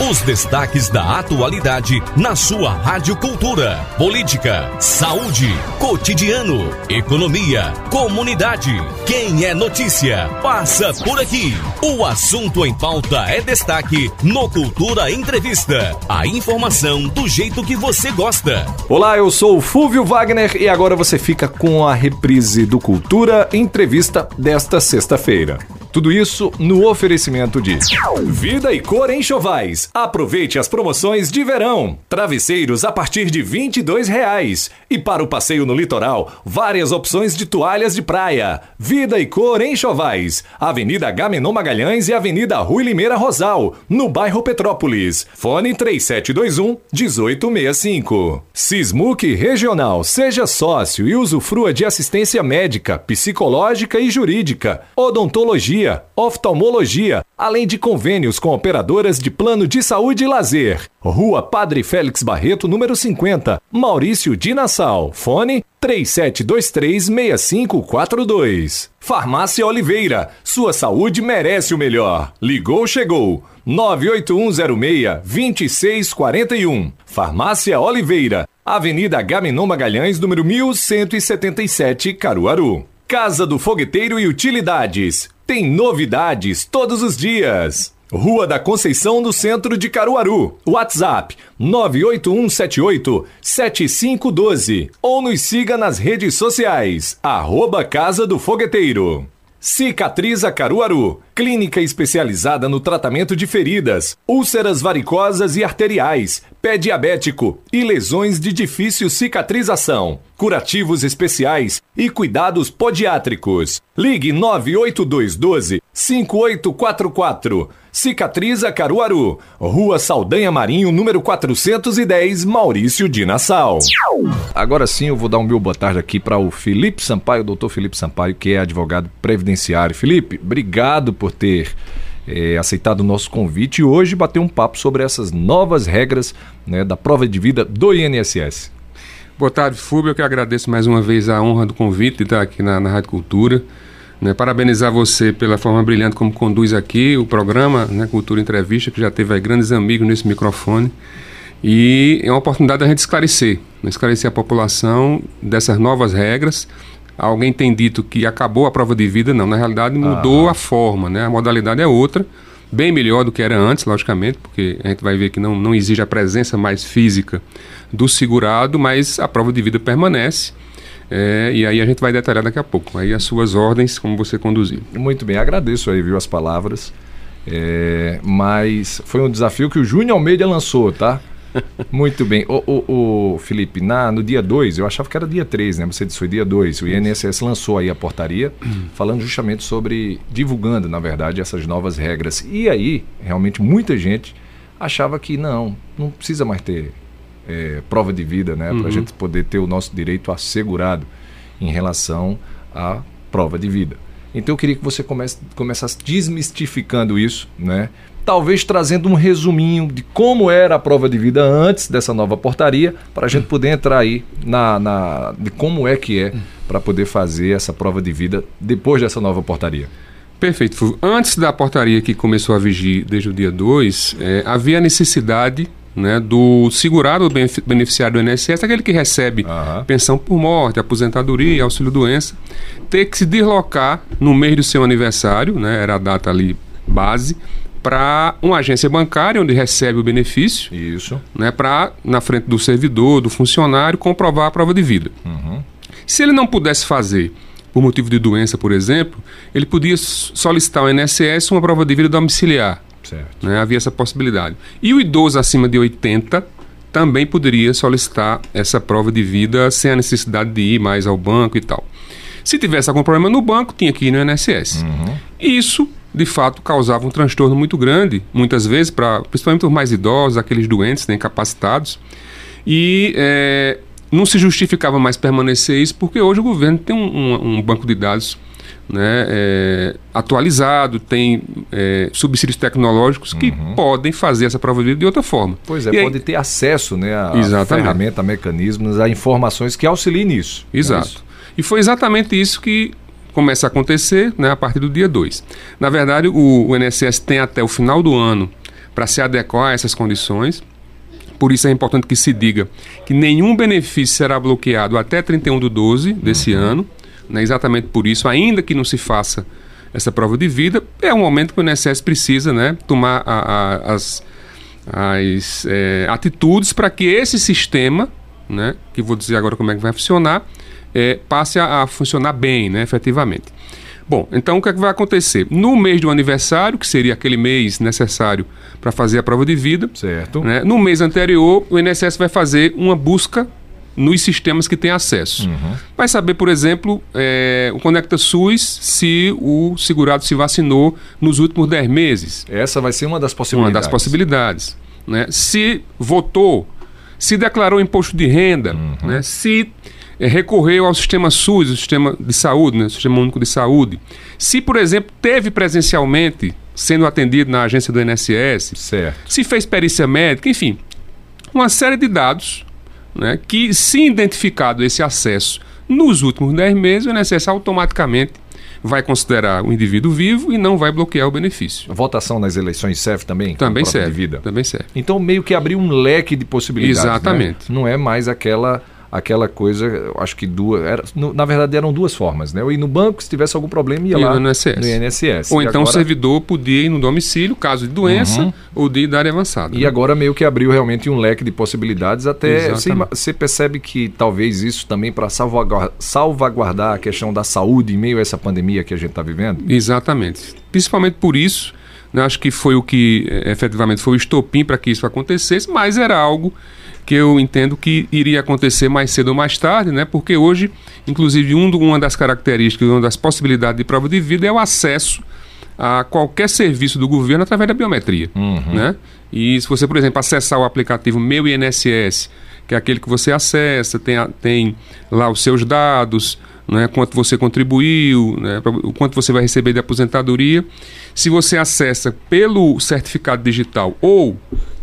Os destaques da atualidade na sua Rádio Cultura. Política, saúde, cotidiano, economia, comunidade. Quem é notícia, passa por aqui. O assunto em pauta é destaque no Cultura Entrevista. A informação do jeito que você gosta. Olá, eu sou o Fúvio Wagner e agora você fica com a reprise do Cultura Entrevista desta sexta-feira. Tudo isso no oferecimento de Vida e Cor Enxovais. Aproveite as promoções de verão. Travesseiros a partir de 22 reais. E para o passeio no litoral, várias opções de toalhas de praia. Vida e Cor Enxovais. Avenida Gamenon Magalhães e Avenida Rui Limeira Rosal, no bairro Petrópolis. Fone 3721 1865. Sismuc Regional. Seja sócio e usufrua de assistência médica, psicológica e jurídica. Odontologia oftalmologia, além de convênios com operadoras de plano de saúde e lazer. Rua Padre Félix Barreto, número 50, Maurício de Nassau. Fone 37236542. Farmácia Oliveira, sua saúde merece o melhor. Ligou, chegou. 98106-2641. Farmácia Oliveira, Avenida Gaminon Magalhães, número 1177, Caruaru. Casa do Fogueteiro e Utilidades. Tem novidades todos os dias. Rua da Conceição, no centro de Caruaru. WhatsApp 98178-7512. Ou nos siga nas redes sociais. Arroba Casa do Fogueteiro. Cicatriza Caruaru, clínica especializada no tratamento de feridas, úlceras varicosas e arteriais, pé diabético e lesões de difícil cicatrização, curativos especiais e cuidados podiátricos. Ligue 98212 5844. Cicatriza Caruaru, Rua Saldanha Marinho, número 410, Maurício de Nassau. Agora sim eu vou dar um meu boa tarde aqui para o Felipe Sampaio, doutor Felipe Sampaio, que é advogado previdenciário. Felipe, obrigado por ter é, aceitado o nosso convite e hoje bater um papo sobre essas novas regras né, da prova de vida do INSS. Boa tarde, Fúbio. Eu que agradeço mais uma vez a honra do convite de estar aqui na, na Rádio Cultura. Né, parabenizar você pela forma brilhante como conduz aqui o programa né, Cultura Entrevista, que já teve aí grandes amigos nesse microfone. E é uma oportunidade da gente esclarecer, né, esclarecer a população dessas novas regras. Alguém tem dito que acabou a prova de vida, não, na realidade mudou ah. a forma, né, a modalidade é outra, bem melhor do que era antes, logicamente, porque a gente vai ver que não, não exige a presença mais física do segurado, mas a prova de vida permanece. É, e aí a gente vai detalhar daqui a pouco. Aí as suas ordens, como você conduziu. Muito bem, agradeço aí, viu, as palavras. É, mas foi um desafio que o Júnior Almeida lançou, tá? Muito bem. O, o, o, Felipe, na, no dia 2, eu achava que era dia 3, né? Você disse foi dia 2. O INSS lançou aí a portaria falando justamente sobre, divulgando, na verdade, essas novas regras. E aí, realmente, muita gente achava que não, não precisa mais ter é, prova de vida, né? Para a uhum. gente poder ter o nosso direito assegurado em relação à prova de vida. Então eu queria que você comece, começasse desmistificando isso, né? Talvez trazendo um resuminho de como era a prova de vida antes dessa nova portaria, para a gente poder entrar aí na, na de como é que é para poder fazer essa prova de vida depois dessa nova portaria. Perfeito. Antes da portaria que começou a vigir desde o dia 2, é, havia necessidade né, do segurado beneficiário do INSS, aquele que recebe uhum. pensão por morte, aposentadoria, auxílio-doença, ter que se deslocar no mês do seu aniversário, né, era a data ali base, para uma agência bancária onde recebe o benefício, Isso. Né, para, na frente do servidor, do funcionário, comprovar a prova de vida. Uhum. Se ele não pudesse fazer por motivo de doença, por exemplo, ele podia solicitar ao INSS uma prova de vida domiciliar. Certo. Né? Havia essa possibilidade. E o idoso acima de 80 também poderia solicitar essa prova de vida sem a necessidade de ir mais ao banco e tal. Se tivesse algum problema no banco, tinha que ir no INSS. Uhum. Isso, de fato, causava um transtorno muito grande, muitas vezes, pra, principalmente os mais idosos, aqueles doentes, né, incapacitados. E é, não se justificava mais permanecer isso, porque hoje o governo tem um, um, um banco de dados né, é, atualizado, tem é, subsídios tecnológicos que uhum. podem fazer essa prova de vida de outra forma. Pois é, e pode aí, ter acesso né, a, a ferramenta, a mecanismos, a informações que auxiliem nisso. É Exato. É e foi exatamente isso que começa a acontecer né, a partir do dia 2. Na verdade, o, o INSS tem até o final do ano para se adequar a essas condições. Por isso é importante que se diga que nenhum benefício será bloqueado até 31 de 12 desse uhum. ano. Né? Exatamente por isso, ainda que não se faça essa prova de vida, é um momento que o INSS precisa né, tomar a, a, as, as é, atitudes para que esse sistema, né, que vou dizer agora como é que vai funcionar, é, passe a, a, funcionar bem, né, efetivamente. Bom, então o que, é que vai acontecer? No mês do aniversário, que seria aquele mês necessário para fazer a prova de vida, certo. Né, no mês anterior, o INSS vai fazer uma busca nos sistemas que tem acesso. Uhum. Vai saber, por exemplo, é, o Conecta SUS se o segurado se vacinou nos últimos 10 meses. Essa vai ser uma das possibilidades. Uma das possibilidades. Né? Se votou, se declarou imposto de renda, uhum. né? se é, recorreu ao sistema SUS, o sistema de saúde, né? o sistema único de saúde. Se, por exemplo, teve presencialmente sendo atendido na agência do INSS, certo. se fez perícia médica, enfim, uma série de dados né, que, se identificado esse acesso nos últimos 10 meses, o INSS automaticamente vai considerar o indivíduo vivo e não vai bloquear o benefício. A votação nas eleições serve também? Também serve. Também serve. Então, meio que abriu um leque de possibilidades. Né? Exatamente. Né? Não é mais aquela aquela coisa, acho que duas, era, na verdade eram duas formas, né? Eu ir no banco, se tivesse algum problema, ia e lá no INSS. no INSS. Ou e então agora... o servidor podia ir no domicílio, caso de doença uhum. ou de idade avançada. E né? agora meio que abriu realmente um leque de possibilidades, até você percebe que talvez isso também para salvaguardar, salvaguardar a questão da saúde em meio a essa pandemia que a gente está vivendo? Exatamente. Principalmente por isso, né, acho que foi o que eh, efetivamente foi o estopim para que isso acontecesse, mas era algo que eu entendo que iria acontecer mais cedo ou mais tarde, né? Porque hoje, inclusive, um, uma das características, uma das possibilidades de prova de vida é o acesso a qualquer serviço do governo através da biometria, uhum. né? E se você, por exemplo, acessar o aplicativo Meu INSS, que é aquele que você acessa, tem, tem lá os seus dados, né, quanto você contribuiu, né, o quanto você vai receber de aposentadoria. Se você acessa pelo certificado digital ou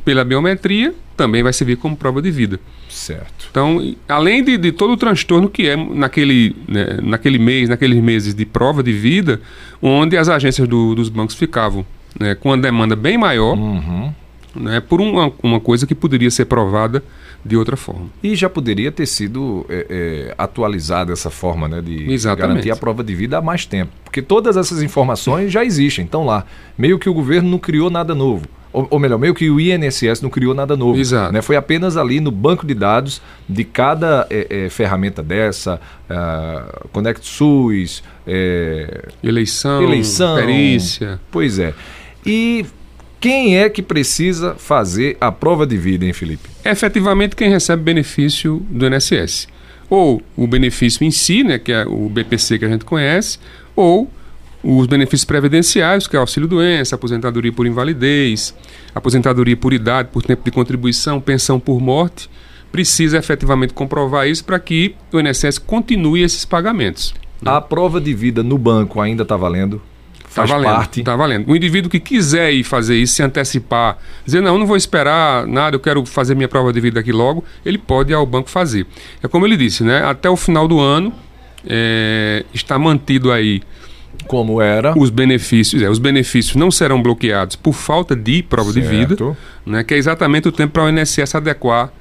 pela biometria, também vai servir como prova de vida. Certo. Então, além de, de todo o transtorno que é naquele, né, naquele mês, naqueles meses de prova de vida, onde as agências do, dos bancos ficavam né, com uma demanda bem maior, uhum. né, por uma, uma coisa que poderia ser provada de outra forma. E já poderia ter sido é, é, atualizada essa forma né, de Exatamente. garantir a prova de vida há mais tempo. Porque todas essas informações já existem, estão lá. Meio que o governo não criou nada novo ou, ou, melhor, meio que o INSS não criou nada novo. Exato. Né? Foi apenas ali no banco de dados de cada é, é, ferramenta dessa, uh, Conect SUS, é, eleição, eleição, perícia. Pois é. E quem é que precisa fazer a prova de vida, hein, Felipe? Efetivamente quem recebe benefício do INSS. Ou o benefício em si, né, que é o BPC que a gente conhece, ou os benefícios previdenciários, que é auxílio-doença, aposentadoria por invalidez, aposentadoria por idade, por tempo de contribuição, pensão por morte, precisa efetivamente comprovar isso para que o INSS continue esses pagamentos. Né? A prova de vida no banco ainda está valendo? Está valendo, parte. Tá valendo. O indivíduo que quiser ir fazer isso, se antecipar, dizer, não, não vou esperar nada, eu quero fazer minha prova de vida aqui logo, ele pode ir ao banco fazer. É como ele disse, né? Até o final do ano é, está mantido aí como era. Os benefícios, é, os benefícios não serão bloqueados por falta de prova certo. de vida, né, que é exatamente o tempo para o INSS adequar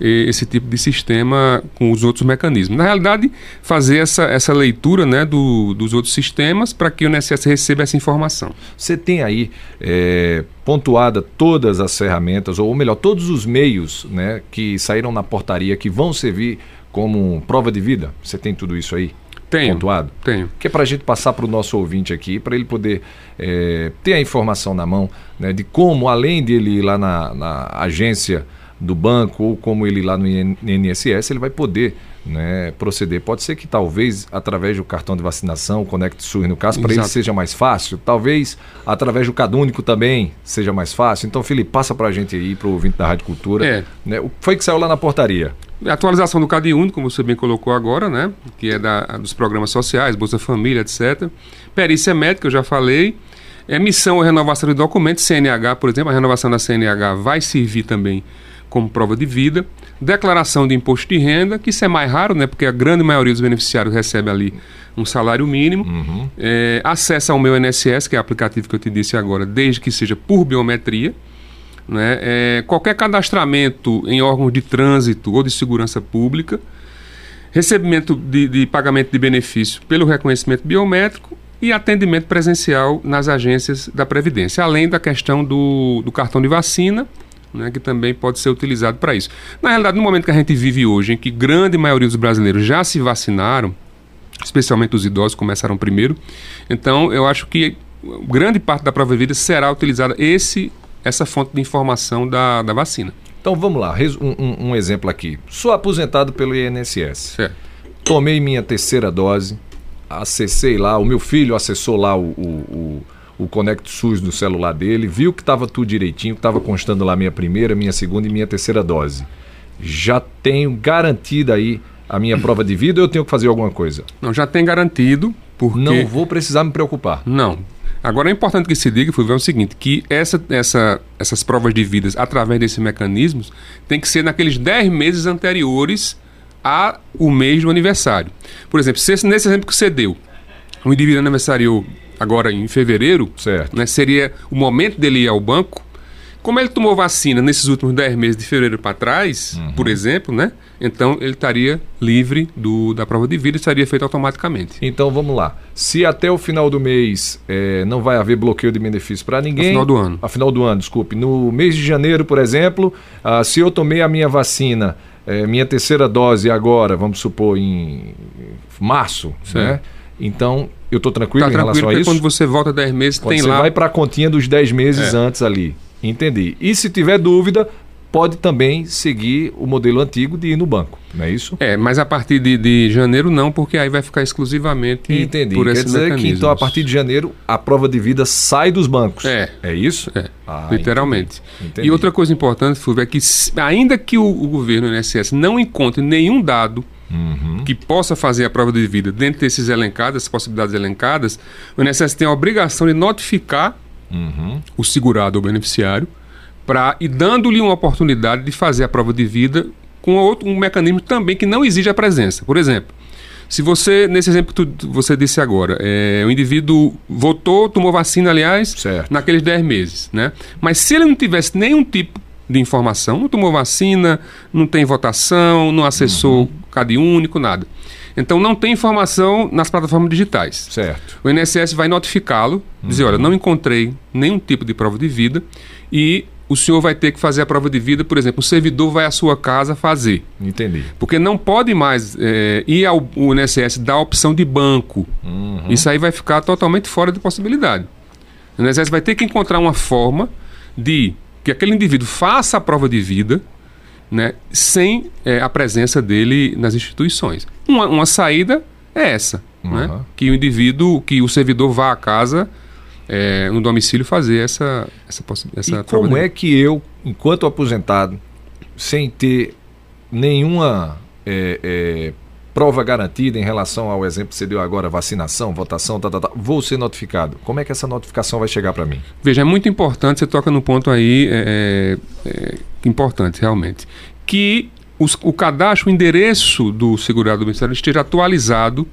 esse tipo de sistema com os outros mecanismos. Na realidade, fazer essa, essa leitura né, do, dos outros sistemas para que o INSS receba essa informação. Você tem aí é, pontuada todas as ferramentas, ou melhor, todos os meios né, que saíram na portaria que vão servir como prova de vida? Você tem tudo isso aí? Tenho, pontuado? Tenho. Que é para a gente passar para o nosso ouvinte aqui, para ele poder é, ter a informação na mão né, de como, além de ele ir lá na, na agência do banco ou como ele ir lá no INSS, ele vai poder né, proceder. Pode ser que talvez através do cartão de vacinação, Conect SUS no caso, para ele seja mais fácil. Talvez através do Cadúnico também seja mais fácil. Então, Felipe, passa para a gente aí, para o ouvinte da Rádio Cultura. É. Né, o foi que saiu lá na portaria? Atualização do Cade Único, como você bem colocou agora, né? Que é da, dos programas sociais, Bolsa Família, etc. Perícia médica, eu já falei. Emissão ou renovação de documentos, CNH, por exemplo, a renovação da CNH vai servir também como prova de vida. Declaração de imposto de renda, que isso é mais raro, né? Porque a grande maioria dos beneficiários recebe ali um salário mínimo. Uhum. É, acesso ao meu INSS, que é o aplicativo que eu te disse agora, desde que seja por biometria. Né, é, qualquer cadastramento em órgãos de trânsito ou de segurança pública, recebimento de, de pagamento de benefício pelo reconhecimento biométrico e atendimento presencial nas agências da Previdência, além da questão do, do cartão de vacina, né, que também pode ser utilizado para isso. Na realidade, no momento que a gente vive hoje, em que grande maioria dos brasileiros já se vacinaram, especialmente os idosos começaram primeiro, então eu acho que grande parte da prova de vida será utilizada esse, essa fonte de informação da, da vacina. Então vamos lá, um, um, exemplo aqui. Sou aposentado pelo INSS. Certo. Tomei minha terceira dose, acessei lá, o meu filho acessou lá o, o, o, o Conect SUS no celular dele, viu que estava tudo direitinho, que estava constando lá minha primeira, minha segunda e minha terceira dose. Já tenho garantida aí a minha prova de vida ou eu tenho que fazer alguma coisa? Não, já tem garantido, porque... Não vou precisar me preocupar. Não. Agora é importante que se diga, Fulvio, é o seguinte, que essa, essa, essas provas de vidas, através desses mecanismos, tem que ser naqueles 10 meses anteriores a o mês do aniversário. Por exemplo, se nesse exemplo que você deu, o indivíduo aniversariou agora em fevereiro, certo. Né, seria o momento dele ir ao banco. Como ele tomou vacina nesses últimos 10 meses de fevereiro para trás, uhum. por exemplo, né? Então ele estaria livre do, da prova de vida e estaria feito automaticamente. Então vamos lá. Se até o final do mês é, não vai haver bloqueio de benefício para ninguém. No final do ano. A final do ano, desculpe. No mês de janeiro, por exemplo, ah, se eu tomei a minha vacina é, minha terceira dose agora, vamos supor, em março, Sim. né? Então, eu estou tranquilo tá em tranquilo relação a isso? quando você volta 10 meses, quando tem você lá... Você vai para a continha dos 10 meses é. antes ali. Entendi. E se tiver dúvida, pode também seguir o modelo antigo de ir no banco, não é isso? É, mas a partir de, de janeiro não, porque aí vai ficar exclusivamente Entendi. por Quer dizer que então a partir de janeiro a prova de vida sai dos bancos. É. É isso? É, ah, literalmente. Entendi. Entendi. E outra coisa importante, Fulvio, é que ainda que o, o governo, o INSS, não encontre nenhum dado Uhum. que possa fazer a prova de vida dentro desses elencados, essas possibilidades elencadas, o INSS tem a obrigação de notificar uhum. o segurado ou beneficiário para e dando-lhe uma oportunidade de fazer a prova de vida com outro, um mecanismo também que não exige a presença. Por exemplo, se você, nesse exemplo que tu, você disse agora, é, o indivíduo votou, tomou vacina, aliás, certo. naqueles 10 meses, né? Mas se ele não tivesse nenhum tipo de informação, não tomou vacina, não tem votação, não acessou uhum. CAD único, nada. Então não tem informação nas plataformas digitais. Certo. O INSS vai notificá-lo, uhum. dizer, olha, não encontrei nenhum tipo de prova de vida e o senhor vai ter que fazer a prova de vida, por exemplo, o servidor vai à sua casa fazer. Entendi. Porque não pode mais é, ir ao INSS dar a opção de banco. Uhum. Isso aí vai ficar totalmente fora de possibilidade. O INSS vai ter que encontrar uma forma de que aquele indivíduo faça a prova de vida né, sem é, a presença dele nas instituições. Uma, uma saída é essa, uhum. né, que o indivíduo, que o servidor vá à casa é, no domicílio fazer essa essa essa E como é que eu, enquanto aposentado, sem ter nenhuma é, é, prova garantida em relação ao exemplo que você deu agora, vacinação, votação, tá, tá, tá, vou ser notificado. Como é que essa notificação vai chegar para mim? Veja, é muito importante, você toca no ponto aí é, é, é importante, realmente, que os, o cadastro, o endereço do segurado do Ministério esteja atualizado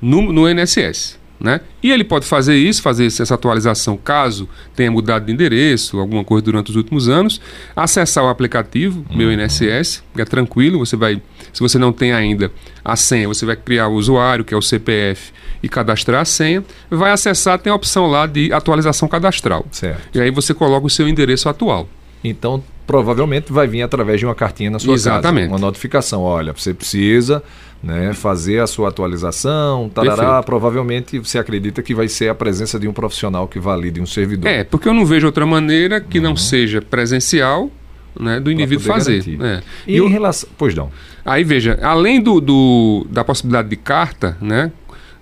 no, no INSS. Né? E ele pode fazer isso, fazer essa atualização caso tenha mudado de endereço, alguma coisa durante os últimos anos, acessar o aplicativo uhum. Meu INSS, é tranquilo, você vai, se você não tem ainda a senha, você vai criar o usuário, que é o CPF, e cadastrar a senha, vai acessar, tem a opção lá de atualização cadastral. Certo. E aí você coloca o seu endereço atual. Então, provavelmente vai vir através de uma cartinha na sua Exatamente. casa. Uma notificação. Olha, você precisa né, fazer a sua atualização, tarará, provavelmente você acredita que vai ser a presença de um profissional que valide um servidor. É, porque eu não vejo outra maneira que uhum. não seja presencial né, do indivíduo fazer. É. E, e em eu, relação. Pois não. Aí veja, além do, do, da possibilidade de carta, né,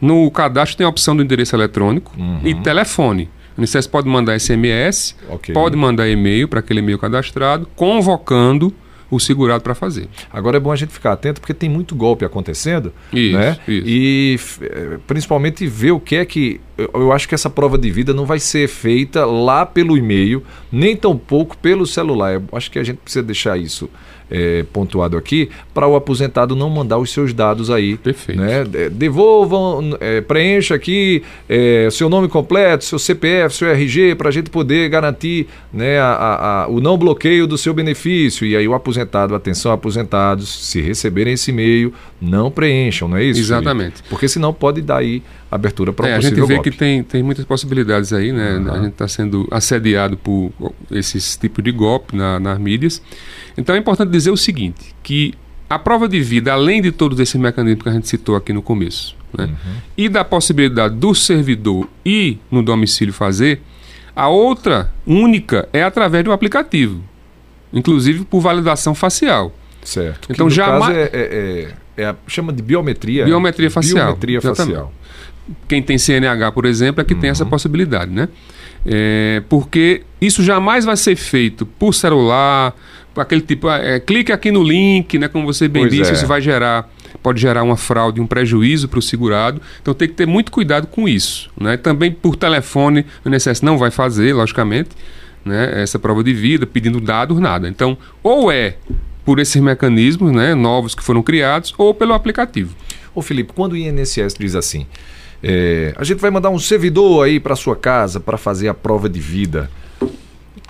no cadastro tem a opção do endereço eletrônico uhum. e telefone. O INSS pode mandar SMS, okay. pode mandar e-mail para aquele e-mail cadastrado, convocando o segurado para fazer. Agora é bom a gente ficar atento porque tem muito golpe acontecendo, isso, né? Isso. E eh, principalmente ver o que é que eu, eu acho que essa prova de vida não vai ser feita lá pelo e-mail, nem tampouco pelo celular. Eu acho que a gente precisa deixar isso é, pontuado aqui, para o aposentado não mandar os seus dados aí. Perfeito. Né? Devolvam, é, preencha aqui é, seu nome completo, seu CPF, seu RG, para a gente poder garantir né, a, a, a, o não bloqueio do seu benefício. E aí o aposentado, atenção aposentados, se receberem esse e-mail, não preencham, não é isso? Exatamente. Felipe? Porque senão pode dar aí abertura para o é, A gente vê golpe. que tem, tem muitas possibilidades aí, né? Uhum. A gente está sendo assediado por esses tipos de golpe na, nas mídias. Então é importante dizer o seguinte, que a prova de vida, além de todos esses mecanismos que a gente citou aqui no começo, né? uhum. e da possibilidade do servidor ir no domicílio fazer, a outra única é através do aplicativo, inclusive por validação facial. Certo. Então já é, é, é, é a, chama de biometria. Biometria facial. Biometria facial. Quem tem CNH, por exemplo, é que uhum. tem essa uhum. possibilidade, né? É, porque isso jamais vai ser feito por celular, aquele tipo, é, clique aqui no link, né? Como você bem pois disse, é. isso vai gerar, pode gerar uma fraude, um prejuízo para o segurado. Então tem que ter muito cuidado com isso. Né? Também por telefone, o INSS não vai fazer, logicamente, né? essa prova de vida, pedindo dados, nada. Então, ou é por esses mecanismos né, novos que foram criados, ou pelo aplicativo. Ô Felipe, quando o INSS diz assim, é, a gente vai mandar um servidor aí para sua casa para fazer a prova de vida,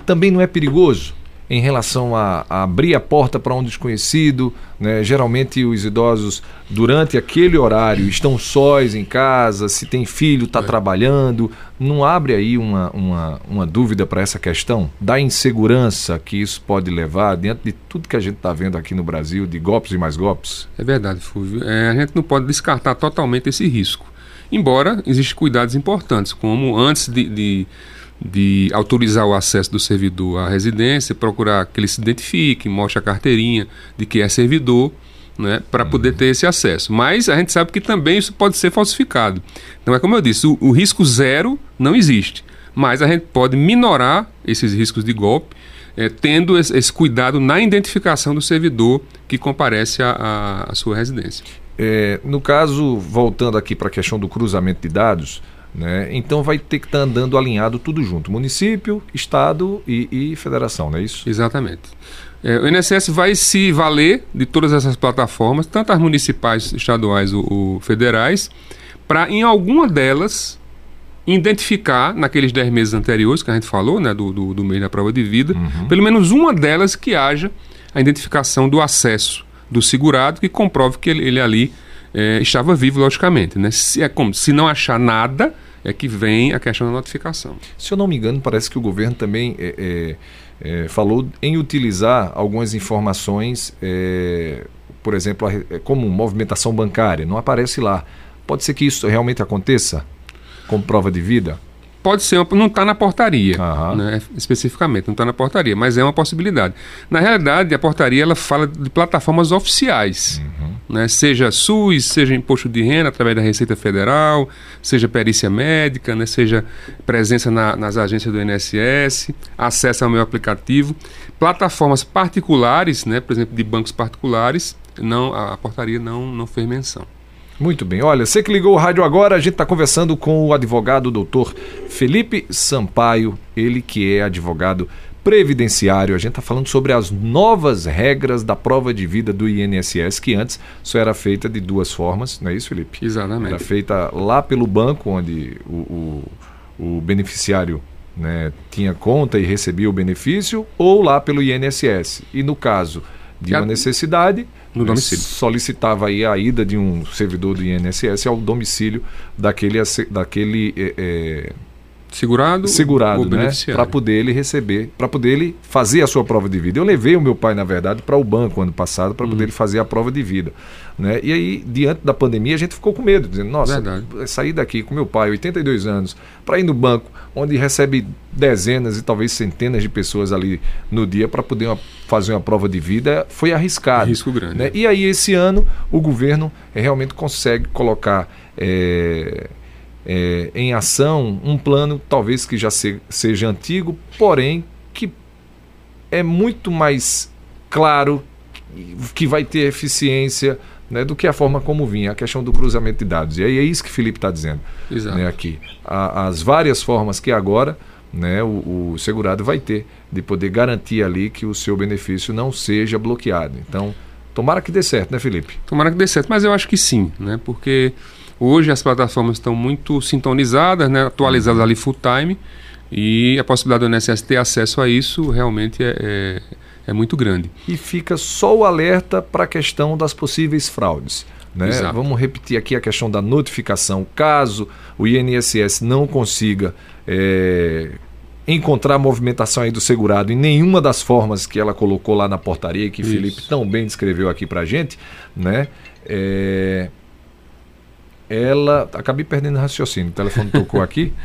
também não é perigoso? Em relação a, a abrir a porta para um desconhecido. Né? Geralmente os idosos, durante aquele horário, estão sós em casa, se tem filho, está é. trabalhando. Não abre aí uma, uma, uma dúvida para essa questão da insegurança que isso pode levar diante de tudo que a gente está vendo aqui no Brasil, de golpes e mais golpes? É verdade, Fulvio. É, a gente não pode descartar totalmente esse risco. Embora existem cuidados importantes, como antes de, de de autorizar o acesso do servidor à residência, procurar que ele se identifique, mostre a carteirinha de que é servidor, né, para uhum. poder ter esse acesso. Mas a gente sabe que também isso pode ser falsificado. Então é como eu disse, o, o risco zero não existe, mas a gente pode minorar esses riscos de golpe é, tendo esse, cuidado na identificação do servidor que comparece à sua residência. É, no caso, voltando aqui para a questão do cruzamento de dados, né? Então vai ter que estar tá andando alinhado tudo junto: município, estado e, e federação, não é isso? Exatamente. É, o INSS vai se valer de todas essas plataformas, tanto as municipais, estaduais ou, federais, para em alguma delas identificar, naqueles 10 meses anteriores que a gente falou, né, do, do, do mês da prova de vida, uhum. pelo menos uma delas que haja a identificação do acesso do segurado que comprove que ele, ele ali é, estava vivo, logicamente. Né? Se, é como, se não achar nada, é que vem a questão da notificação. Se eu não me engano, parece que o governo também é, é, é falou em utilizar algumas informações, é, por exemplo, é, como movimentação bancária, não aparece lá. Pode ser que isso realmente aconteça como prova de vida? Pode ser, não está na portaria, uhum. né, especificamente, não está na portaria, mas é uma possibilidade. Na realidade, a portaria ela fala de plataformas oficiais, uhum. né, seja SUS, seja imposto de renda através da Receita Federal, seja perícia médica, né, seja presença na, nas agências do INSS, acesso ao meu aplicativo. Plataformas particulares, né, por exemplo, de bancos particulares, não, a portaria não, não fez menção. Muito bem. Olha, você que ligou o rádio agora, a gente está conversando com o advogado doutor Felipe Sampaio, ele que é advogado previdenciário. A gente está falando sobre as novas regras da prova de vida do INSS, que antes só era feita de duas formas, não é isso, Felipe? Exatamente. Era feita lá pelo banco, onde o, o, o beneficiário né, tinha conta e recebia o benefício, ou lá pelo INSS. E no caso de uma necessidade, no domicílio. Solicitava aí a ida de um servidor do INSS ao domicílio daquele, daquele é, segurado, segurado, né? Para poder ele receber, para poder ele fazer a sua prova de vida. Eu levei o meu pai, na verdade, para o banco ano passado para poder hum. ele fazer a prova de vida, né? E aí, diante da pandemia, a gente ficou com medo, dizendo: "Nossa, verdade. sair daqui com meu pai, 82 anos, para ir no banco, onde recebe dezenas e talvez centenas de pessoas ali no dia para poder uma, fazer uma prova de vida, foi arriscado. Risco grande. Né? E aí esse ano o governo realmente consegue colocar é, é, em ação um plano talvez que já se, seja antigo, porém que é muito mais claro que vai ter eficiência né, do que a forma como vinha, a questão do cruzamento de dados. E aí é isso que o Felipe está dizendo né, aqui. A, as várias formas que agora né, o, o, segurado vai ter de poder garantir ali que o seu benefício não seja bloqueado. Então, tomara que dê certo, né, Felipe? Tomara que dê certo, mas eu acho que sim, né, porque hoje as plataformas estão muito sintonizadas, né, atualizadas ali full time, e a possibilidade do INSS ter acesso a isso realmente é, é, é muito grande. E fica só o alerta para a questão das possíveis fraudes. Né? Vamos repetir aqui a questão da notificação. Caso o INSS não consiga é, encontrar movimentação aí do segurado em nenhuma das formas que ela colocou lá na portaria e que Isso. Felipe tão bem descreveu aqui para gente, né? É, ela acabei perdendo o raciocínio. O telefone tocou aqui.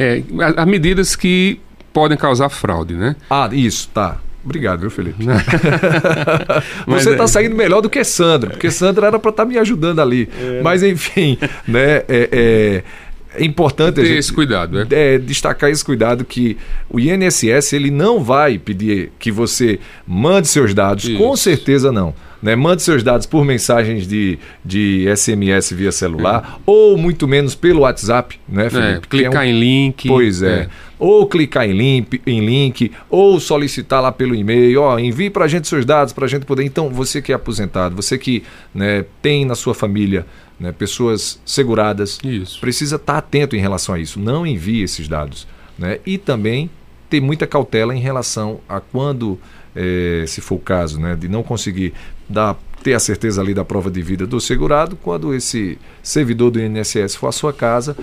É, as medidas que podem causar fraude, né? Ah, isso, tá. Obrigado, viu, Felipe? Você está é... saindo melhor do que Sandra, porque Sandra era para estar tá me ajudando ali. É. Mas, enfim, né? É, é, é importante ter gente, esse cuidado, é? é? destacar esse cuidado que o INSS ele não vai pedir que você mande seus dados, Isso. com certeza não. Né? Mande seus dados por mensagens de, de SMS via celular, é. ou muito menos pelo WhatsApp, né, é, Felipe? É, clicar é um... em link. Pois é. é. Ou clicar em link, em link, ou solicitar lá pelo e-mail, ó, envie para a gente seus dados para a gente poder. Então, você que é aposentado, você que né, tem na sua família né, pessoas seguradas, isso. precisa estar tá atento em relação a isso. Não envie esses dados. Né? E também ter muita cautela em relação a quando é, se for o caso, né, de não conseguir dar, ter a certeza ali da prova de vida do segurado, quando esse servidor do INSS for à sua casa,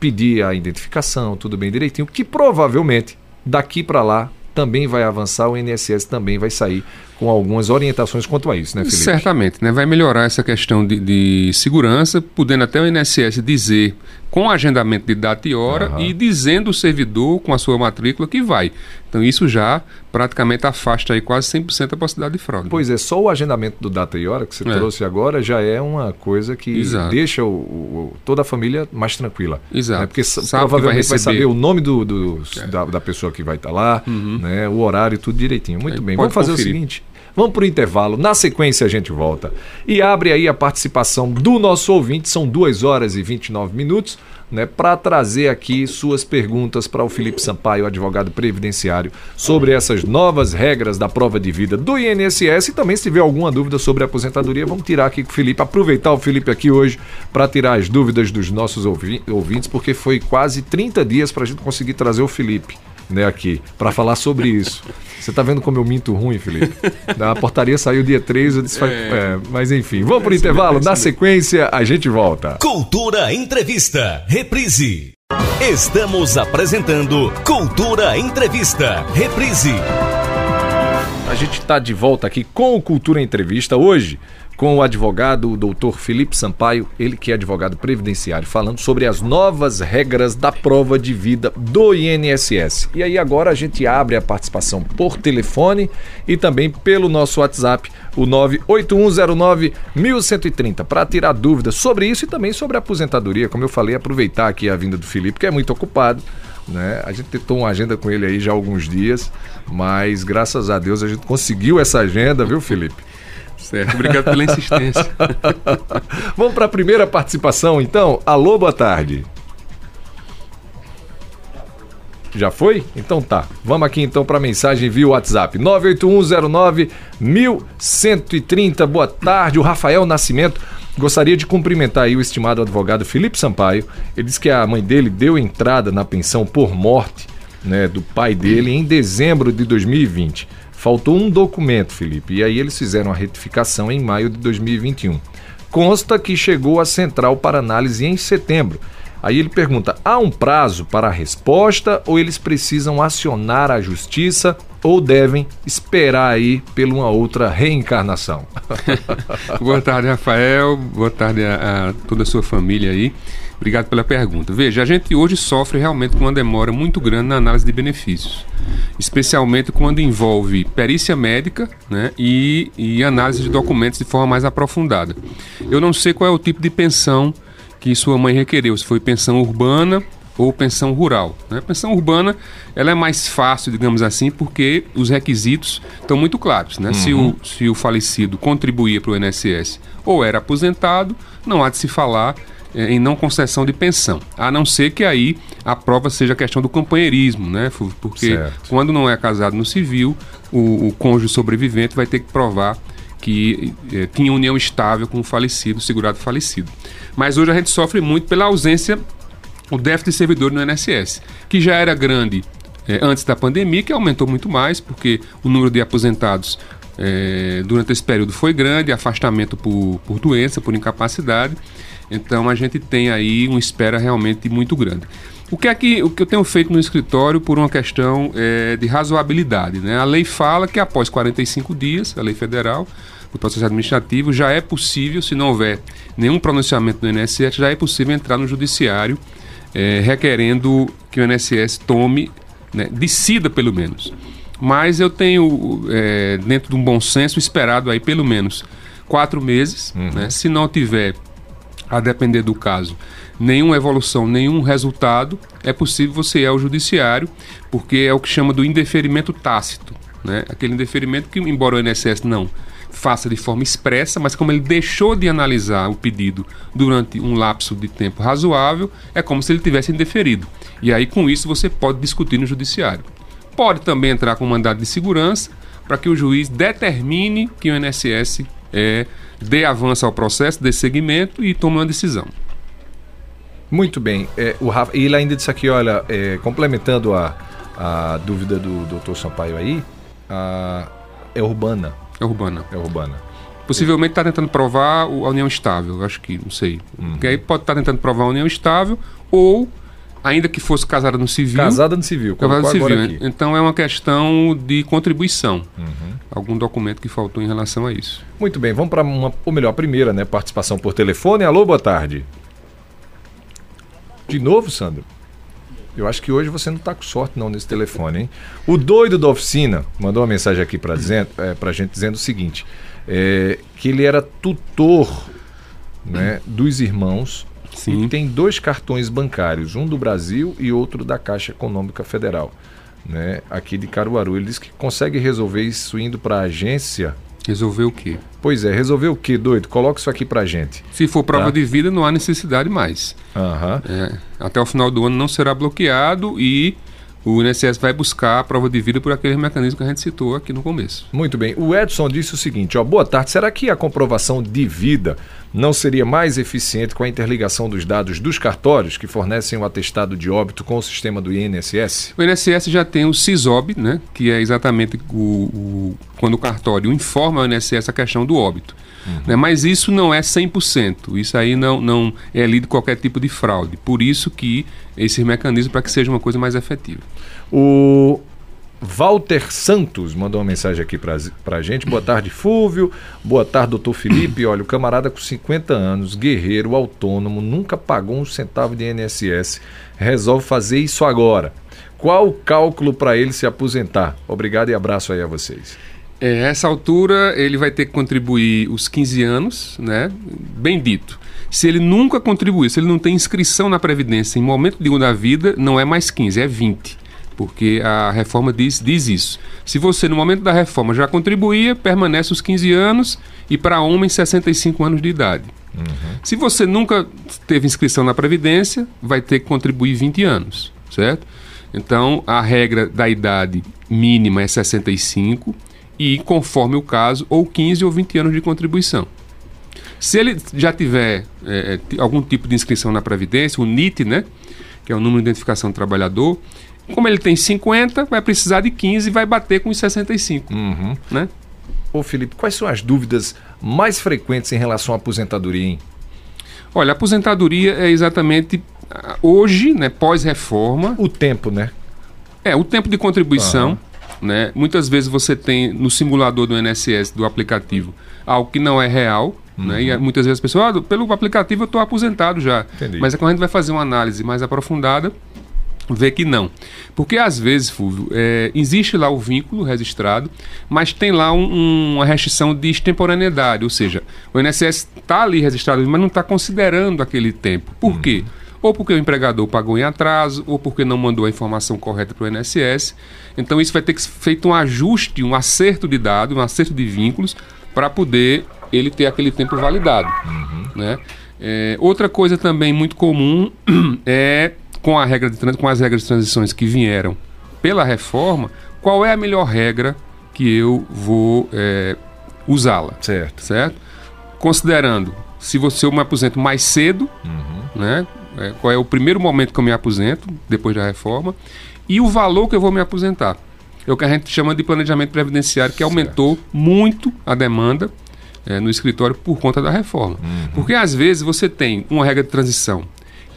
pedir a identificação, tudo bem direitinho, que provavelmente daqui para lá também vai avançar, o INSS também vai sair com algumas orientações quanto a isso, né, Felipe? Certamente, né? Vai melhorar essa questão de, de segurança, podendo até o INSS dizer com agendamento de data e hora uhum. e dizendo o servidor com a sua matrícula que vai. Então isso já praticamente afasta aí quase 100% a possibilidade de fraude. Pois é, só o agendamento do data e hora que você é. trouxe agora já é uma coisa que Exato. deixa o, o, toda a família mais tranquila. Exato. Né? Porque Sabe provavelmente vai, vai, saber o nome do, do é. da, da, pessoa que vai estar lá, uhum. né? o horário, tudo direitinho. Muito bem, vamos fazer conferir. o seguinte. Vamos para o intervalo. Na sequência a gente volta. E abre aí a participação do nosso ouvinte. São 2 horas e 29 minutos. Né, para trazer aqui suas perguntas para o Felipe Sampaio, advogado previdenciário, sobre essas novas regras da prova de vida do INSS e também se tiver alguma dúvida sobre a aposentadoria, vamos tirar aqui com o Felipe, aproveitar o Felipe aqui hoje para tirar as dúvidas dos nossos ouvintes, porque foi quase 30 dias para a gente conseguir trazer o Felipe né, aqui, para falar sobre isso. Você tá vendo como eu minto ruim, Felipe? A portaria saiu dia 3, eu disse, é. É, mas enfim, vamos pro é intervalo, na sequência a gente volta. Cultura Entrevista, reprise. Estamos apresentando Cultura Entrevista, reprise. A gente está de volta aqui com o Cultura Entrevista hoje com o advogado o doutor Felipe Sampaio, ele que é advogado previdenciário, falando sobre as novas regras da prova de vida do INSS. E aí agora a gente abre a participação por telefone e também pelo nosso WhatsApp, o 98109-1130, para tirar dúvidas sobre isso e também sobre a aposentadoria. Como eu falei, aproveitar aqui a vinda do Felipe, que é muito ocupado. Né? A gente tentou uma agenda com ele aí já há alguns dias, mas graças a Deus a gente conseguiu essa agenda, viu, Felipe? Certo, obrigado pela insistência. Vamos para a primeira participação, então. Alô, boa tarde. Já foi? Então tá. Vamos aqui então para a mensagem via WhatsApp. 98109-1130. Boa tarde, o Rafael Nascimento. Gostaria de cumprimentar aí o estimado advogado Felipe Sampaio. Ele disse que a mãe dele deu entrada na pensão por morte né, do pai dele em dezembro de 2020. Faltou um documento, Felipe, e aí eles fizeram a retificação em maio de 2021. Consta que chegou à central para análise em setembro. Aí ele pergunta: há um prazo para a resposta ou eles precisam acionar a justiça ou devem esperar aí pela uma outra reencarnação? Boa tarde, Rafael. Boa tarde a, a toda a sua família aí. Obrigado pela pergunta. Veja, a gente hoje sofre realmente com uma demora muito grande na análise de benefícios, especialmente quando envolve perícia médica né, e, e análise de documentos de forma mais aprofundada. Eu não sei qual é o tipo de pensão que sua mãe requereu, se foi pensão urbana ou pensão rural. Né? A pensão urbana ela é mais fácil, digamos assim, porque os requisitos estão muito claros. Né? Uhum. Se, o, se o falecido contribuía para o INSS ou era aposentado, não há de se falar em não concessão de pensão, a não ser que aí a prova seja a questão do companheirismo, né? Porque certo. quando não é casado no civil, o, o cônjuge sobrevivente vai ter que provar que é, tinha união estável com o falecido, o segurado falecido. Mas hoje a gente sofre muito pela ausência, o déficit de servidor no INSS, que já era grande é, antes da pandemia, que aumentou muito mais, porque o número de aposentados é, durante esse período foi grande, afastamento por, por doença, por incapacidade. Então a gente tem aí uma espera realmente muito grande. O que é que, o que eu tenho feito no escritório por uma questão é, de razoabilidade? Né? A lei fala que após 45 dias, a lei federal, do processo administrativo, já é possível, se não houver nenhum pronunciamento do INSS, já é possível entrar no judiciário é, requerendo que o INSS tome, né, decida pelo menos. Mas eu tenho, é, dentro de um bom senso, esperado aí pelo menos quatro meses. Uhum. Né? Se não tiver, a depender do caso, nenhuma evolução, nenhum resultado, é possível você ir ao judiciário, porque é o que chama do indeferimento tácito. Né? Aquele indeferimento que, embora o INSS não faça de forma expressa, mas como ele deixou de analisar o pedido durante um lapso de tempo razoável, é como se ele tivesse indeferido. E aí, com isso, você pode discutir no judiciário. Pode também entrar com mandado de segurança para que o juiz determine que o INSS é, dê avanço ao processo, dê seguimento e tome uma decisão. Muito bem. É, o Rafa, e ele ainda disse aqui, olha, é, complementando a, a dúvida do doutor Sampaio aí, a, é urbana. É urbana. É urbana. Possivelmente está tentando provar a união estável, acho que, não sei. Uhum. Porque aí pode estar tá tentando provar a união estável ou ainda que fosse casada no civil. Casada no civil, casada no civil. Então é uma questão de contribuição. Uhum. Algum documento que faltou em relação a isso. Muito bem, vamos para uma, ou melhor, a primeira, né? Participação por telefone. Alô, boa tarde. De novo, Sandro? Eu acho que hoje você não está com sorte não nesse telefone, hein? O doido da oficina mandou uma mensagem aqui para é, a gente dizendo o seguinte, é, que ele era tutor né, dos irmãos Sim. e tem dois cartões bancários, um do Brasil e outro da Caixa Econômica Federal, né, aqui de Caruaru. Ele disse que consegue resolver isso indo para a agência Resolver o quê? Pois é, resolver o quê, doido? Coloca isso aqui pra gente. Se for prova tá? de vida, não há necessidade mais. Uhum. É, até o final do ano não será bloqueado e o INSS vai buscar a prova de vida por aquele mecanismo que a gente citou aqui no começo. Muito bem. O Edson disse o seguinte: ó, boa tarde. Será que a comprovação de vida não seria mais eficiente com a interligação dos dados dos cartórios que fornecem o atestado de óbito com o sistema do INSS? O INSS já tem o CISOB, né, que é exatamente o, o quando o cartório informa ao INSS a questão do óbito. Uhum. Né, mas isso não é 100%. Isso aí não, não é lido qualquer tipo de fraude. Por isso que esse mecanismo para que seja uma coisa mais efetiva. O Walter Santos mandou uma mensagem aqui para a gente. Boa tarde, Fúvio. Boa tarde, doutor Felipe. Olha, o camarada com 50 anos, guerreiro, autônomo, nunca pagou um centavo de INSS. Resolve fazer isso agora. Qual o cálculo para ele se aposentar? Obrigado e abraço aí a vocês. É, essa altura ele vai ter que contribuir os 15 anos, né? Bem dito. Se ele nunca contribuiu, se ele não tem inscrição na Previdência em momento nenhum da vida, não é mais 15, é 20 porque a reforma diz, diz isso. Se você, no momento da reforma, já contribuía, permanece os 15 anos e para homens, 65 anos de idade. Uhum. Se você nunca teve inscrição na Previdência, vai ter que contribuir 20 anos, certo? Então, a regra da idade mínima é 65 e, conforme o caso, ou 15 ou 20 anos de contribuição. Se ele já tiver é, algum tipo de inscrição na Previdência, o NIT, né, que é o Número de Identificação do Trabalhador, como ele tem 50, vai precisar de 15 e vai bater com os 65. Uhum. Né? Ô Felipe, quais são as dúvidas mais frequentes em relação à aposentadoria? Hein? Olha, a aposentadoria é exatamente ah, hoje, né, pós-reforma. O tempo, né? É, o tempo de contribuição. Uhum. Né? Muitas vezes você tem no simulador do INSS, do aplicativo, algo que não é real. Uhum. Né? E muitas vezes as pessoas, ah, pelo aplicativo eu estou aposentado já. Entendi. Mas é quando a gente vai fazer uma análise mais aprofundada, vê que não. Porque às vezes, Fulvio, é, existe lá o vínculo registrado, mas tem lá um, uma restrição de extemporaneidade, ou seja, o INSS está ali registrado, mas não está considerando aquele tempo. Por uhum. quê? Ou porque o empregador pagou em atraso, ou porque não mandou a informação correta para o INSS. Então isso vai ter que ser feito um ajuste, um acerto de dados, um acerto de vínculos, para poder ele ter aquele tempo validado. Uhum. Né? É, outra coisa também muito comum é com, a regra de, com as regras de transições que vieram pela reforma, qual é a melhor regra que eu vou é, usá-la? Certo. Certo? Considerando se você eu me aposento mais cedo, uhum. né? É, qual é o primeiro momento que eu me aposento depois da reforma e o valor que eu vou me aposentar. É o que a gente chama de planejamento previdenciário, que aumentou certo. muito a demanda é, no escritório por conta da reforma. Uhum. Porque às vezes você tem uma regra de transição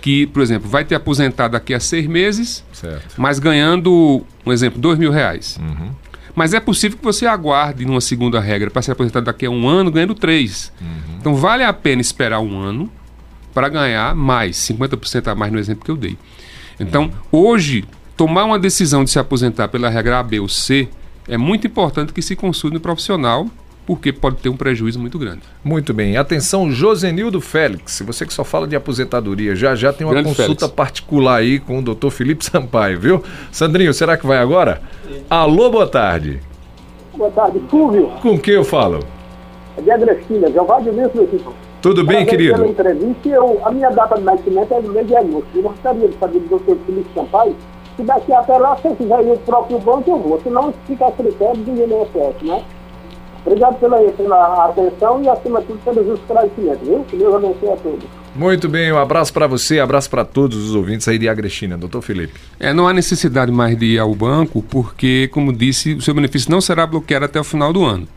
que, por exemplo, vai ter aposentado daqui a seis meses, certo. mas ganhando, um exemplo, dois mil reais. Uhum. Mas é possível que você aguarde numa segunda regra para ser aposentado daqui a um ano ganhando três. Uhum. Então vale a pena esperar um ano para ganhar mais, 50% a mais no exemplo que eu dei. Então, hoje, tomar uma decisão de se aposentar pela regra A, B ou C é muito importante que se consulte um profissional porque pode ter um prejuízo muito grande. Muito bem. Atenção, Josenildo Félix, você que só fala de aposentadoria, já já tem uma grande consulta Félix. particular aí com o doutor Felipe Sampaio, viu? Sandrinho, será que vai agora? Alô, boa tarde. Boa tarde, Fulvio. Com quem eu falo? É de Agrestina, Giovanni Wilson aqui. Tudo bem, querido? Pela entrevista, eu, a minha data de nascimento é no mês de agosto. Eu gostaria de saber do doutor Felipe Sampaio se daqui até lá, se eu quiser ir no próprio banco, eu vou. Senão, fica a critério do INSS, né? Obrigado pela, pela atenção e, acima de tudo, pelos esclarecimentos, viu? Que Deus abençoe a todos. Muito bem, um abraço para você, abraço para todos os ouvintes aí de Agrestina, doutor Felipe. É, não há necessidade mais de ir ao banco, porque, como disse, o seu benefício não será bloqueado até o final do ano.